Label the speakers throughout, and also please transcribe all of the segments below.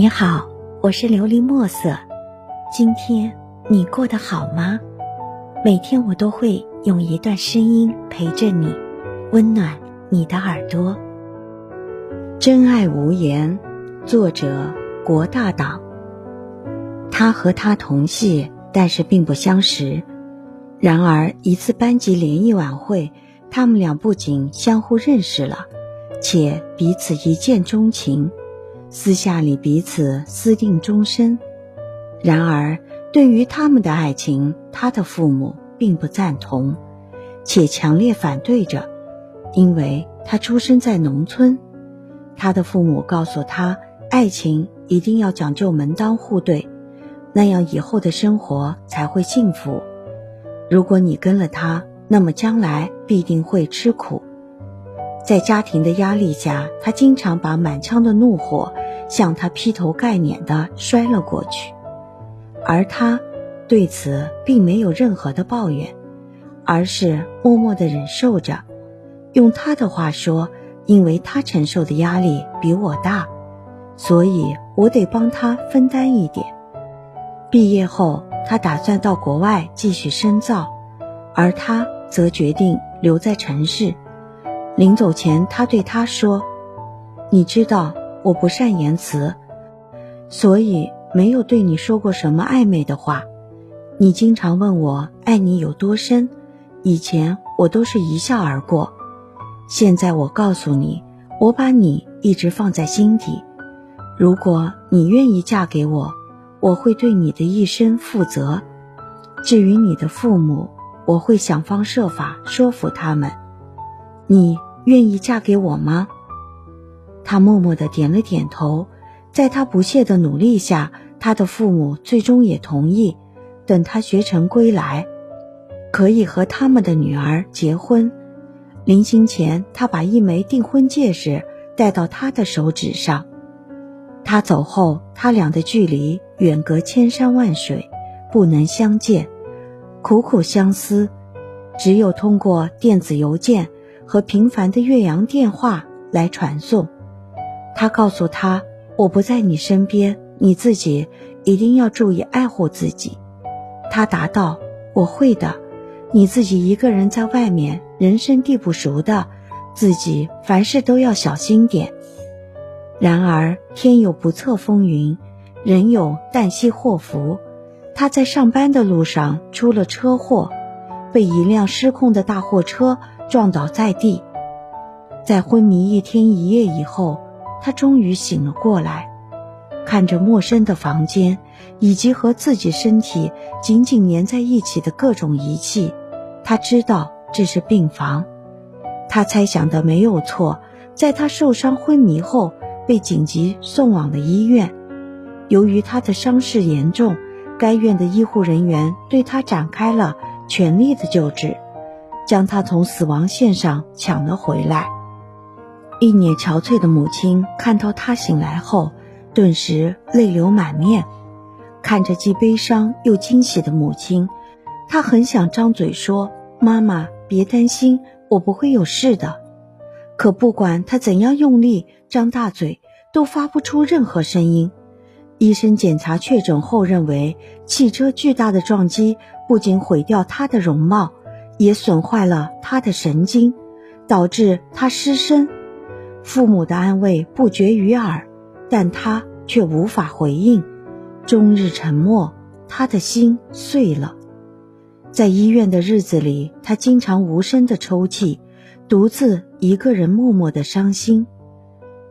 Speaker 1: 你好，我是琉璃墨色。今天你过得好吗？每天我都会用一段声音陪着你，温暖你的耳朵。
Speaker 2: 真爱无言，作者国大党。他和他同系，但是并不相识。然而一次班级联谊晚会，他们俩不仅相互认识了，且彼此一见钟情。私下里彼此私定终身，然而对于他们的爱情，他的父母并不赞同，且强烈反对着，因为他出生在农村，他的父母告诉他，爱情一定要讲究门当户对，那样以后的生活才会幸福。如果你跟了他，那么将来必定会吃苦。在家庭的压力下，他经常把满腔的怒火向他劈头盖脸的摔了过去，而他对此并没有任何的抱怨，而是默默的忍受着。用他的话说，因为他承受的压力比我大，所以我得帮他分担一点。毕业后，他打算到国外继续深造，而他则决定留在城市。临走前，他对他说：“你知道我不善言辞，所以没有对你说过什么暧昧的话。你经常问我爱你有多深，以前我都是一笑而过。现在我告诉你，我把你一直放在心底。如果你愿意嫁给我，我会对你的一生负责。至于你的父母，我会想方设法说服他们。你。”愿意嫁给我吗？他默默的点了点头，在他不懈的努力下，他的父母最终也同意，等他学成归来，可以和他们的女儿结婚。临行前，他把一枚订婚戒指戴到他的手指上。他走后，他俩的距离远隔千山万水，不能相见，苦苦相思，只有通过电子邮件。和平凡的岳阳电话来传送，他告诉他：“我不在你身边，你自己一定要注意爱护自己。”他答道：“我会的，你自己一个人在外面，人生地不熟的，自己凡事都要小心点。”然而天有不测风云，人有旦夕祸福，他在上班的路上出了车祸，被一辆失控的大货车。撞倒在地，在昏迷一天一夜以后，他终于醒了过来，看着陌生的房间以及和自己身体紧紧粘在一起的各种仪器，他知道这是病房。他猜想的没有错，在他受伤昏迷后被紧急送往了医院。由于他的伤势严重，该院的医护人员对他展开了全力的救治。将他从死亡线上抢了回来。一脸憔悴的母亲看到他醒来后，顿时泪流满面。看着既悲伤又惊喜的母亲，他很想张嘴说：“妈妈，别担心，我不会有事的。”可不管他怎样用力张大嘴，都发不出任何声音。医生检查确诊后认为，汽车巨大的撞击不仅毁掉他的容貌。也损坏了他的神经，导致他失声。父母的安慰不绝于耳，但他却无法回应，终日沉默。他的心碎了。在医院的日子里，他经常无声的抽泣，独自一个人默默的伤心。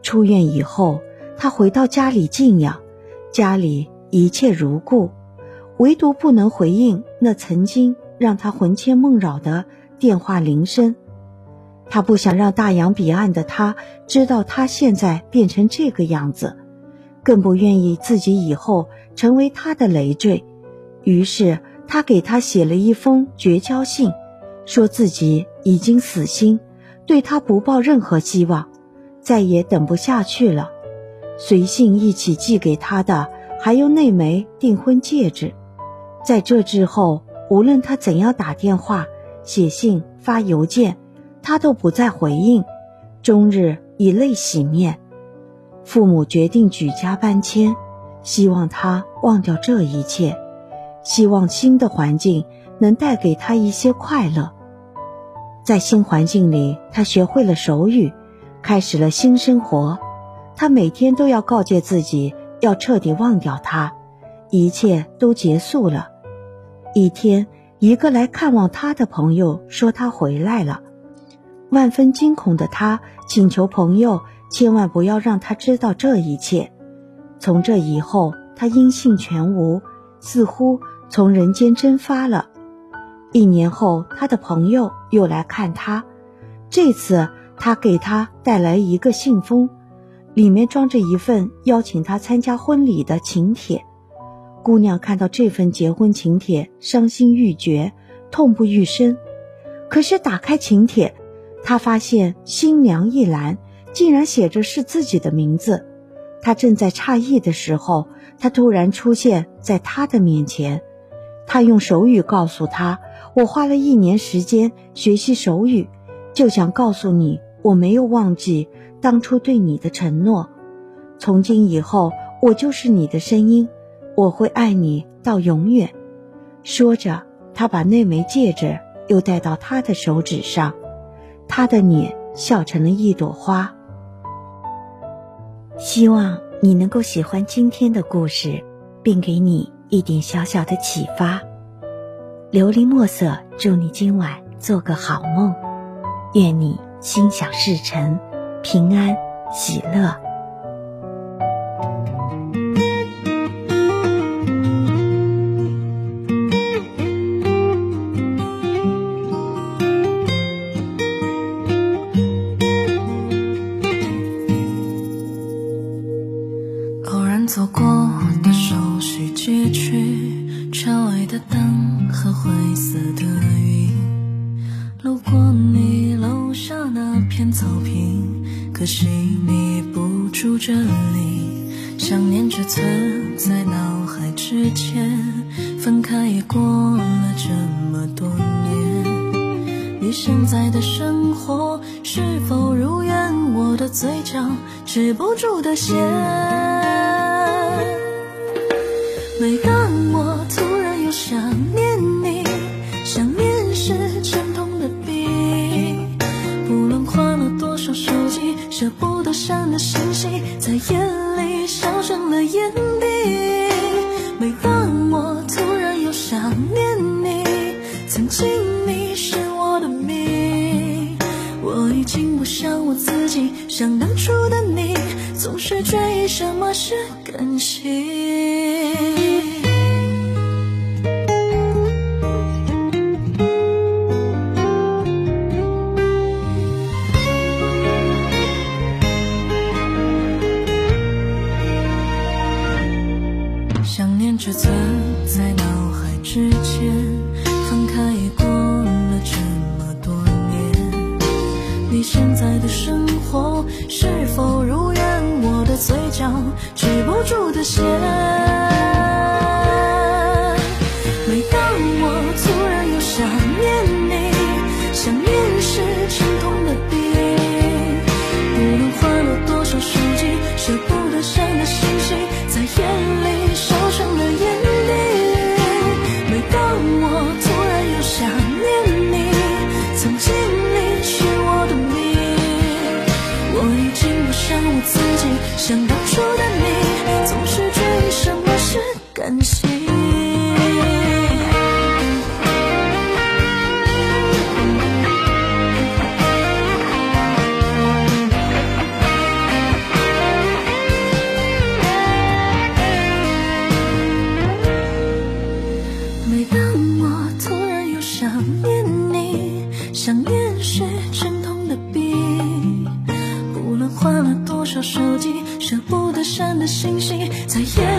Speaker 2: 出院以后，他回到家里静养，家里一切如故，唯独不能回应那曾经。让他魂牵梦绕的电话铃声，他不想让大洋彼岸的他知道他现在变成这个样子，更不愿意自己以后成为他的累赘。于是他给他写了一封绝交信，说自己已经死心，对他不抱任何希望，再也等不下去了。随信一起寄给他的还有那枚订婚戒指。在这之后。无论他怎样打电话、写信、发邮件，他都不再回应，终日以泪洗面。父母决定举家搬迁，希望他忘掉这一切，希望新的环境能带给他一些快乐。在新环境里，他学会了手语，开始了新生活。他每天都要告诫自己，要彻底忘掉他，一切都结束了。一天，一个来看望他的朋友说他回来了，万分惊恐的他请求朋友。千万不要让他知道这一切。从这以后，他音信全无，似乎从人间蒸发了。一年后，他的朋友又来看他，这次他给他带来一个信封，里面装着一份邀请他参加婚礼的请帖。姑娘看到这份结婚请帖，伤心欲绝，痛不欲生。可是打开请帖，她发现新娘一栏。竟然写着是自己的名字，他正在诧异的时候，他突然出现在他的面前。他用手语告诉他：“我花了一年时间学习手语，就想告诉你，我没有忘记当初对你的承诺。从今以后，我就是你的声音，我会爱你到永远。”说着，他把那枚戒指又戴到他的手指上，他的脸笑成了一朵花。希望你能够喜欢今天的故事，并给你一点小小的启发。琉璃墨色，祝你今晚做个好梦，愿你心想事成，平安喜乐。
Speaker 3: 走过的熟悉街区，车外的灯和灰色的云，路过你楼下那片草坪，可惜你不住这里。想念只存在脑海之间，分开也过了这么多年。你现在的生活是否如愿？我的嘴角止不住的咸。每当我突然又想念你，想念是沉痛的病。不论换了多少手机，舍不得删的信息，在夜里烧成了眼底。每当我突然又想念你，曾经你是我的命。我已经不像我自己，像当初的你，总是追什么是感情。却存在脑海之间，分开也过了这么多年。你现在的生活是否担心每当我突然又想念你，想念是沉痛的笔，不论换了多少手机，舍不得删的信息，再也。